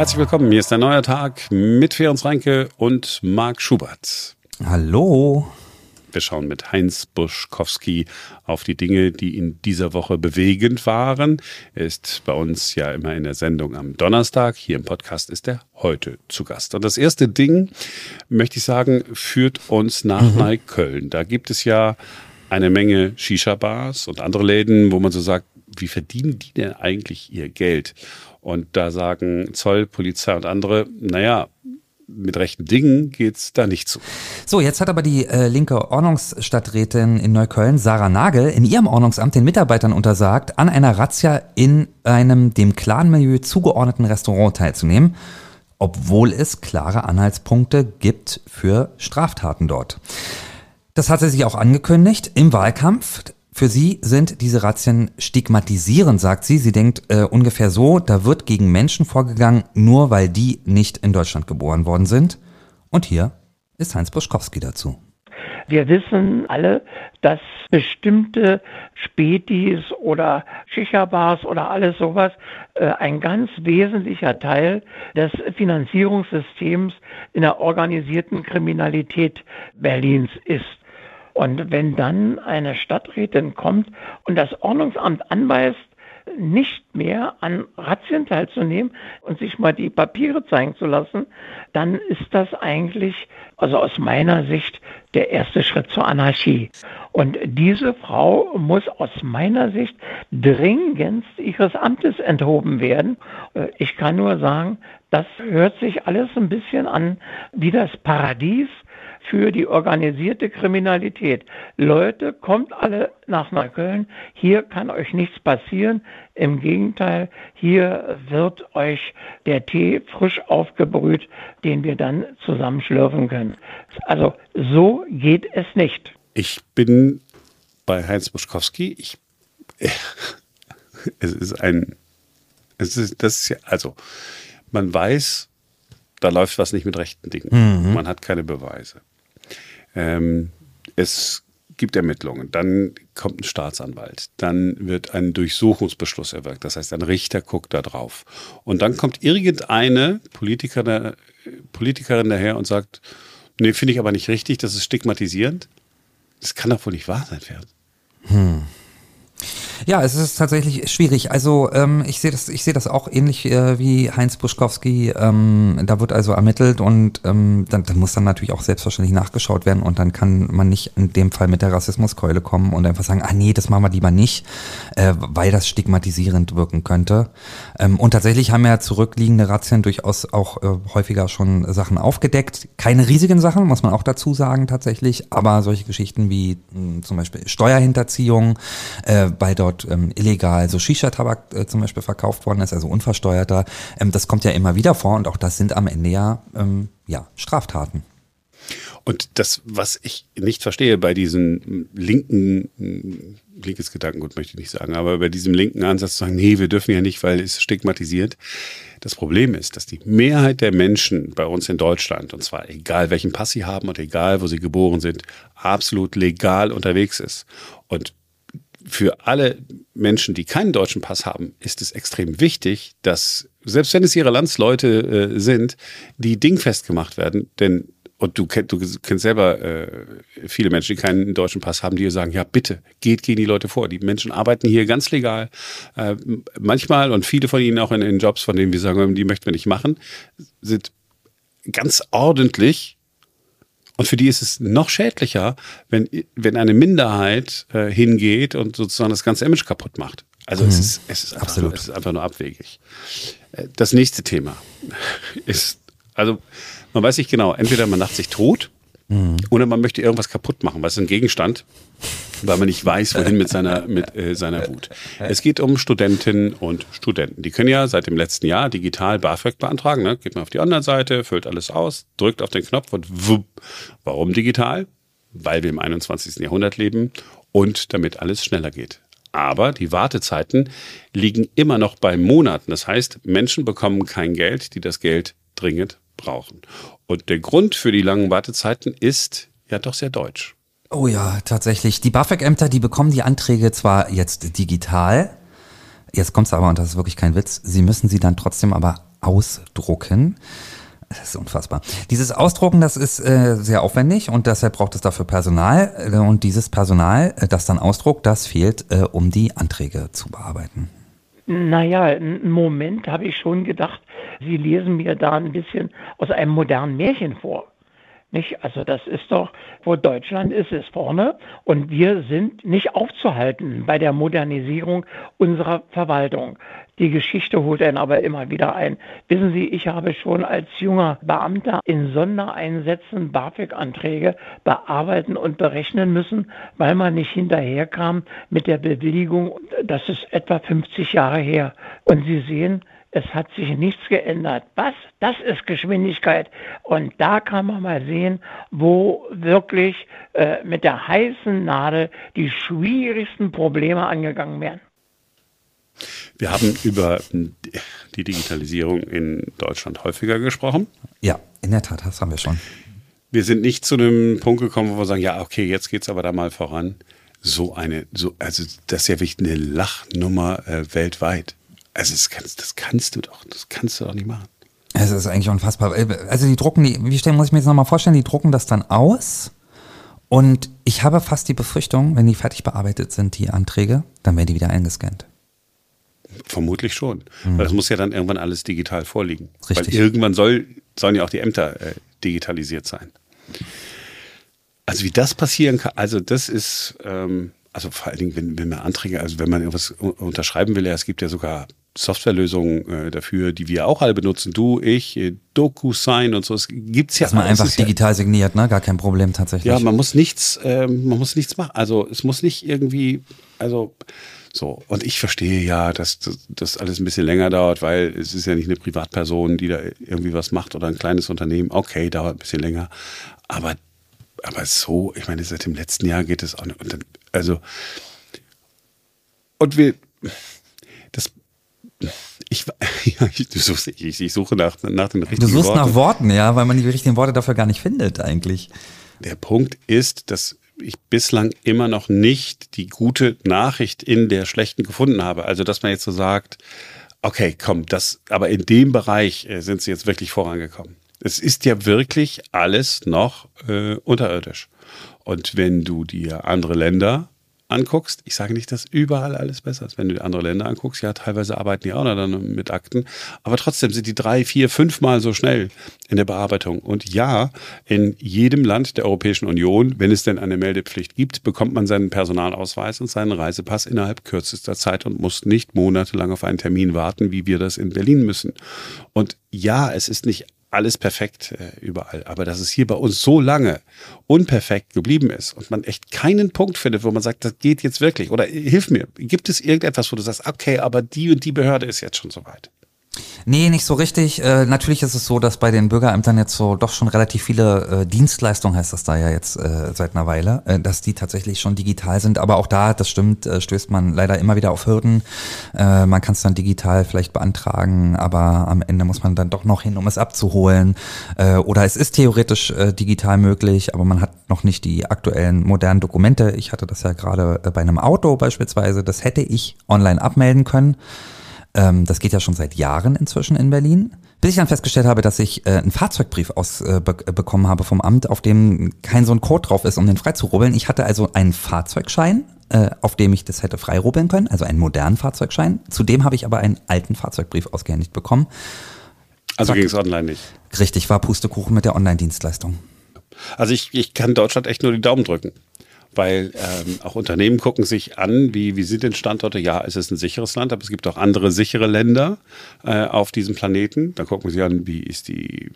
Herzlich willkommen. Hier ist ein neuer Tag mit Ferenc Reinke und Marc Schubert. Hallo. Wir schauen mit Heinz Buschkowski auf die Dinge, die in dieser Woche bewegend waren. Er ist bei uns ja immer in der Sendung am Donnerstag. Hier im Podcast ist er heute zu Gast. Und das erste Ding, möchte ich sagen, führt uns nach mhm. Neukölln. Da gibt es ja eine Menge Shisha-Bars und andere Läden, wo man so sagt, wie verdienen die denn eigentlich ihr Geld? Und da sagen Zoll, Polizei und andere, naja, mit rechten Dingen geht's da nicht zu. So, jetzt hat aber die äh, linke Ordnungsstadträtin in Neukölln, Sarah Nagel, in ihrem Ordnungsamt den Mitarbeitern untersagt, an einer Razzia in einem dem Clanmilieu zugeordneten Restaurant teilzunehmen, obwohl es klare Anhaltspunkte gibt für Straftaten dort. Das hatte sie auch angekündigt im Wahlkampf. Für sie sind diese Razzien stigmatisierend, sagt sie. Sie denkt äh, ungefähr so, da wird gegen Menschen vorgegangen, nur weil die nicht in Deutschland geboren worden sind. Und hier ist Heinz Buschkowski dazu. Wir wissen alle, dass bestimmte Spätis oder Shisha-Bars oder alles sowas äh, ein ganz wesentlicher Teil des Finanzierungssystems in der organisierten Kriminalität Berlins ist. Und wenn dann eine Stadträtin kommt und das Ordnungsamt anweist, nicht mehr an Razzien teilzunehmen und sich mal die Papiere zeigen zu lassen, dann ist das eigentlich, also aus meiner Sicht, der erste Schritt zur Anarchie. Und diese Frau muss aus meiner Sicht dringendst ihres Amtes enthoben werden. Ich kann nur sagen, das hört sich alles ein bisschen an wie das Paradies für die organisierte Kriminalität. Leute, kommt alle nach Neukölln. Hier kann euch nichts passieren. Im Gegenteil, hier wird euch der Tee frisch aufgebrüht, den wir dann zusammenschlürfen können. Also so geht es nicht. Ich bin bei Heinz Buschkowski. Ich, es ist ein, es ist, das ist ja, also, man weiß, da läuft was nicht mit rechten Dingen. Mhm. Man hat keine Beweise. Ähm, es gibt Ermittlungen, dann kommt ein Staatsanwalt, dann wird ein Durchsuchungsbeschluss erwirkt, das heißt, ein Richter guckt da drauf. Und dann kommt irgendeine Politiker, Politikerin daher und sagt, nee, finde ich aber nicht richtig, das ist stigmatisierend. Das kann doch wohl nicht wahr sein, Pferd. Hm. Ja, es ist tatsächlich schwierig. Also ähm, ich sehe das, ich sehe das auch ähnlich äh, wie Heinz Buschkowski. Ähm, da wird also ermittelt und ähm, dann, dann muss dann natürlich auch selbstverständlich nachgeschaut werden und dann kann man nicht in dem Fall mit der Rassismuskeule kommen und einfach sagen, ah nee, das machen wir lieber nicht, äh, weil das stigmatisierend wirken könnte. Ähm, und tatsächlich haben ja zurückliegende Razzien durchaus auch äh, häufiger schon Sachen aufgedeckt. Keine riesigen Sachen, muss man auch dazu sagen tatsächlich, aber solche Geschichten wie mh, zum Beispiel Steuerhinterziehung, äh, bei dort dort ähm, illegal so Shisha-Tabak äh, zum Beispiel verkauft worden ist, also unversteuerter. Ähm, das kommt ja immer wieder vor und auch das sind am Ende ja, ähm, ja Straftaten. Und das, was ich nicht verstehe bei diesem linken, linkes Gedankengut möchte ich nicht sagen, aber bei diesem linken Ansatz zu sagen, nee, wir dürfen ja nicht, weil es stigmatisiert. Das Problem ist, dass die Mehrheit der Menschen bei uns in Deutschland, und zwar egal welchen Pass sie haben und egal wo sie geboren sind, absolut legal unterwegs ist. Und für alle Menschen, die keinen deutschen Pass haben, ist es extrem wichtig, dass, selbst wenn es ihre Landsleute äh, sind, die dingfest gemacht werden. Denn, und du, kenn, du kennst selber äh, viele Menschen, die keinen deutschen Pass haben, die sagen, ja bitte, geht gegen die Leute vor. Die Menschen arbeiten hier ganz legal. Äh, manchmal und viele von ihnen auch in, in Jobs, von denen wir sagen, die möchten wir nicht machen, sind ganz ordentlich und für die ist es noch schädlicher, wenn, wenn eine Minderheit äh, hingeht und sozusagen das ganze Image kaputt macht. Also mhm. es, ist, es, ist einfach nur, es ist einfach nur abwegig. Äh, das nächste Thema ist, also man weiß nicht genau, entweder man lacht sich tot Mhm. Oder man möchte irgendwas kaputt machen, was ist ein Gegenstand, weil man nicht weiß, wohin mit seiner, mit, äh, seiner Wut. Es geht um Studentinnen und Studenten. Die können ja seit dem letzten Jahr digital BAföG beantragen. Ne? Geht man auf die Online-Seite, füllt alles aus, drückt auf den Knopf und wupp. Warum digital? Weil wir im 21. Jahrhundert leben und damit alles schneller geht. Aber die Wartezeiten liegen immer noch bei Monaten. Das heißt, Menschen bekommen kein Geld, die das Geld dringend brauchen. Und der Grund für die langen Wartezeiten ist ja doch sehr deutsch. Oh ja, tatsächlich. Die BAföG-Ämter, die bekommen die Anträge zwar jetzt digital, Jetzt kommt's aber, und das ist wirklich kein Witz, Sie müssen sie dann trotzdem aber ausdrucken. Das ist unfassbar. Dieses Ausdrucken, das ist äh, sehr aufwendig und deshalb braucht es dafür Personal. Äh, und dieses Personal, äh, das dann ausdruckt, das fehlt, äh, um die Anträge zu bearbeiten. Naja, einen Moment habe ich schon gedacht, Sie lesen mir da ein bisschen aus einem modernen Märchen vor. Nicht? Also das ist doch, wo Deutschland ist, ist vorne und wir sind nicht aufzuhalten bei der Modernisierung unserer Verwaltung. Die Geschichte holt einen aber immer wieder ein. Wissen Sie, ich habe schon als junger Beamter in Sondereinsätzen BAföG-Anträge bearbeiten und berechnen müssen, weil man nicht hinterherkam mit der Bewilligung. Das ist etwa 50 Jahre her. Und Sie sehen, es hat sich nichts geändert. Was? Das ist Geschwindigkeit. Und da kann man mal sehen, wo wirklich äh, mit der heißen Nadel die schwierigsten Probleme angegangen werden. Wir haben über die Digitalisierung in Deutschland häufiger gesprochen. Ja, in der Tat, das haben wir schon. Wir sind nicht zu einem Punkt gekommen, wo wir sagen, ja, okay, jetzt geht es aber da mal voran. So eine, so, also das ist ja wirklich eine Lachnummer äh, weltweit. Also das kannst, das kannst du doch, das kannst du doch nicht machen. Es ist eigentlich unfassbar. Also die drucken, die, wie stellen, muss ich mir jetzt nochmal vorstellen, die drucken das dann aus und ich habe fast die Befürchtung, wenn die fertig bearbeitet sind, die Anträge, dann werden die wieder eingescannt. Vermutlich schon. Mhm. Weil das muss ja dann irgendwann alles digital vorliegen. Richtig. Weil irgendwann soll, sollen ja auch die Ämter äh, digitalisiert sein. Also wie das passieren kann, also das ist, ähm, also vor allen Dingen, wenn, wenn man Anträge, also wenn man irgendwas unterschreiben will, ja, es gibt ja sogar Softwarelösungen äh, dafür, die wir auch alle benutzen. Du, ich, äh, DocuSign und so. Es gibt's ja. Dass man einfach digital ja, signiert, ne? Gar kein Problem tatsächlich. Ja, man muss nichts, äh, man muss nichts machen. Also es muss nicht irgendwie, also so. Und ich verstehe ja, dass das alles ein bisschen länger dauert, weil es ist ja nicht eine Privatperson, die da irgendwie was macht oder ein kleines Unternehmen. Okay, dauert ein bisschen länger. Aber, aber so, ich meine, seit dem letzten Jahr geht es auch nicht. Und dann, also, und wir, das ich, ja, ich, ich, ich, suche nach, nach den richtigen Worten. Du suchst Worten. nach Worten, ja, weil man die richtigen Worte dafür gar nicht findet eigentlich. Der Punkt ist, dass ich bislang immer noch nicht die gute Nachricht in der schlechten gefunden habe. Also, dass man jetzt so sagt, okay, komm, das, aber in dem Bereich äh, sind sie jetzt wirklich vorangekommen. Es ist ja wirklich alles noch äh, unterirdisch. Und wenn du dir andere Länder anguckst, ich sage nicht, dass überall alles besser ist. Wenn du andere Länder anguckst, ja, teilweise arbeiten die auch dann mit Akten, aber trotzdem sind die drei, vier, fünfmal so schnell in der Bearbeitung. Und ja, in jedem Land der Europäischen Union, wenn es denn eine Meldepflicht gibt, bekommt man seinen Personalausweis und seinen Reisepass innerhalb kürzester Zeit und muss nicht monatelang auf einen Termin warten, wie wir das in Berlin müssen. Und ja, es ist nicht alles perfekt äh, überall. Aber dass es hier bei uns so lange unperfekt geblieben ist und man echt keinen Punkt findet, wo man sagt, das geht jetzt wirklich. Oder äh, hilf mir, gibt es irgendetwas, wo du sagst, okay, aber die und die Behörde ist jetzt schon soweit? Nee, nicht so richtig. Äh, natürlich ist es so, dass bei den Bürgerämtern jetzt so doch schon relativ viele äh, Dienstleistungen, heißt das da ja jetzt äh, seit einer Weile, äh, dass die tatsächlich schon digital sind. Aber auch da, das stimmt, äh, stößt man leider immer wieder auf Hürden. Äh, man kann es dann digital vielleicht beantragen, aber am Ende muss man dann doch noch hin, um es abzuholen. Äh, oder es ist theoretisch äh, digital möglich, aber man hat noch nicht die aktuellen modernen Dokumente. Ich hatte das ja gerade äh, bei einem Auto beispielsweise. Das hätte ich online abmelden können. Ähm, das geht ja schon seit Jahren inzwischen in Berlin. Bis ich dann festgestellt habe, dass ich äh, einen Fahrzeugbrief ausbekommen äh, habe vom Amt, auf dem kein so ein Code drauf ist, um den freizurubbeln. Ich hatte also einen Fahrzeugschein, äh, auf dem ich das hätte freirubbeln können, also einen modernen Fahrzeugschein. Zudem habe ich aber einen alten Fahrzeugbrief ausgehändigt bekommen. Also ging es online nicht? Richtig, war Pustekuchen mit der Online-Dienstleistung. Also ich, ich kann Deutschland echt nur die Daumen drücken weil ähm, auch Unternehmen gucken sich an, wie, wie sind denn Standorte? Ja, es ist ein sicheres Land, aber es gibt auch andere sichere Länder äh, auf diesem Planeten. Da gucken sie an, wie ist die,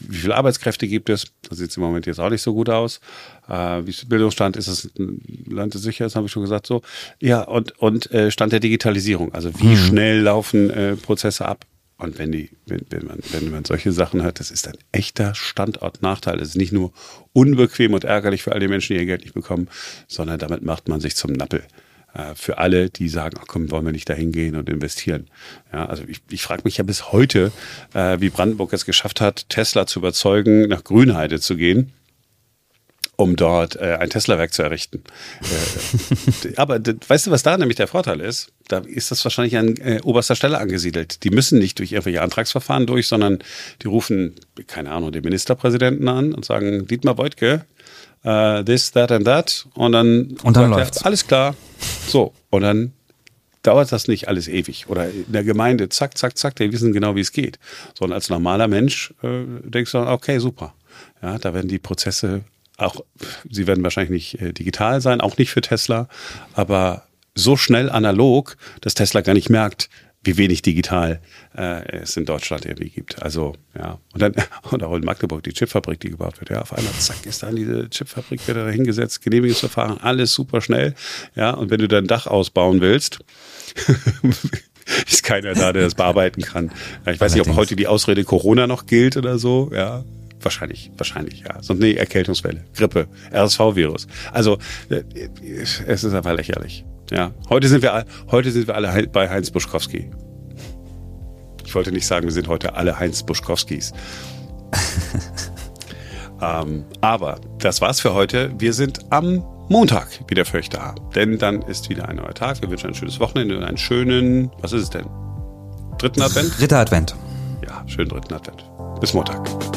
wie viele Arbeitskräfte gibt es? Da sieht es im Moment jetzt auch nicht so gut aus. Äh, wie ist der Bildungsstand? Ist es ein Land, das sicher ist, habe ich schon gesagt so. Ja, und, und äh, Stand der Digitalisierung. Also wie mhm. schnell laufen äh, Prozesse ab? Und wenn, die, wenn, wenn, man, wenn man solche Sachen hört, das ist ein echter Standortnachteil. Es ist nicht nur unbequem und ärgerlich für all die Menschen, die ihr Geld nicht bekommen, sondern damit macht man sich zum Nappel. Äh, für alle, die sagen, ach komm, wollen wir nicht dahin gehen und investieren. Ja, also ich, ich frage mich ja bis heute, äh, wie Brandenburg es geschafft hat, Tesla zu überzeugen, nach Grünheide zu gehen um dort äh, ein Tesla-Werk zu errichten. äh, aber weißt du, was da nämlich der Vorteil ist? Da ist das wahrscheinlich an äh, oberster Stelle angesiedelt. Die müssen nicht durch irgendwelche Antragsverfahren durch, sondern die rufen, keine Ahnung, den Ministerpräsidenten an und sagen, Dietmar Beutke, uh, this, that and that. Und dann, und dann läuft alles klar. So, und dann dauert das nicht alles ewig. Oder in der Gemeinde, zack, zack, zack, die wissen genau, wie es geht. Sondern als normaler Mensch äh, denkst du, okay, super. Ja, da werden die Prozesse auch, sie werden wahrscheinlich nicht äh, digital sein, auch nicht für Tesla, aber so schnell analog, dass Tesla gar nicht merkt, wie wenig digital äh, es in Deutschland irgendwie gibt. Also, ja. Und dann, und auch in Magdeburg, die Chipfabrik, die gebaut wird. Ja, auf einmal, zack, ist dann diese Chipfabrik wieder dahingesetzt, Genehmigungsverfahren, alles super schnell. Ja, und wenn du dein Dach ausbauen willst, ist keiner da, der das bearbeiten kann. Ja, ich weiß nicht, ob heute die Ausrede Corona noch gilt oder so. Ja, wahrscheinlich, wahrscheinlich, ja. Sonst nee, Erkältungswelle, Grippe, RSV-Virus. Also äh, es ist einfach lächerlich. Ja, heute sind wir, heute sind wir alle bei Heinz Buschkowski. Ich wollte nicht sagen, wir sind heute alle Heinz Buschkowskis. ähm, aber das war's für heute. Wir sind am Montag wieder für euch da. Denn dann ist wieder ein neuer Tag. Wir wünschen ein schönes Wochenende und einen schönen, was ist es denn? Dritten Advent? Dritter Advent. Ja, schönen dritten Advent. Bis Montag.